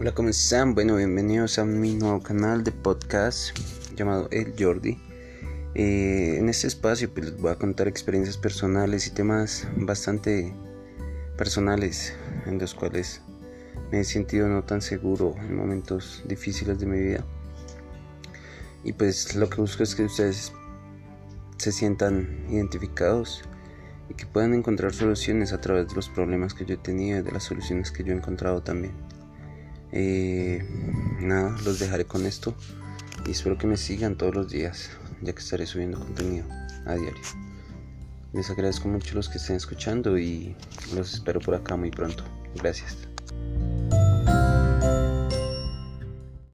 Hola, ¿cómo están? Bueno, bienvenidos a mi nuevo canal de podcast llamado El Jordi. Eh, en este espacio pues, les voy a contar experiencias personales y temas bastante personales en los cuales me he sentido no tan seguro en momentos difíciles de mi vida. Y pues lo que busco es que ustedes se sientan identificados y que puedan encontrar soluciones a través de los problemas que yo he tenido y de las soluciones que yo he encontrado también. Eh, nada, los dejaré con esto y espero que me sigan todos los días, ya que estaré subiendo contenido a diario. Les agradezco mucho los que estén escuchando y los espero por acá muy pronto. Gracias.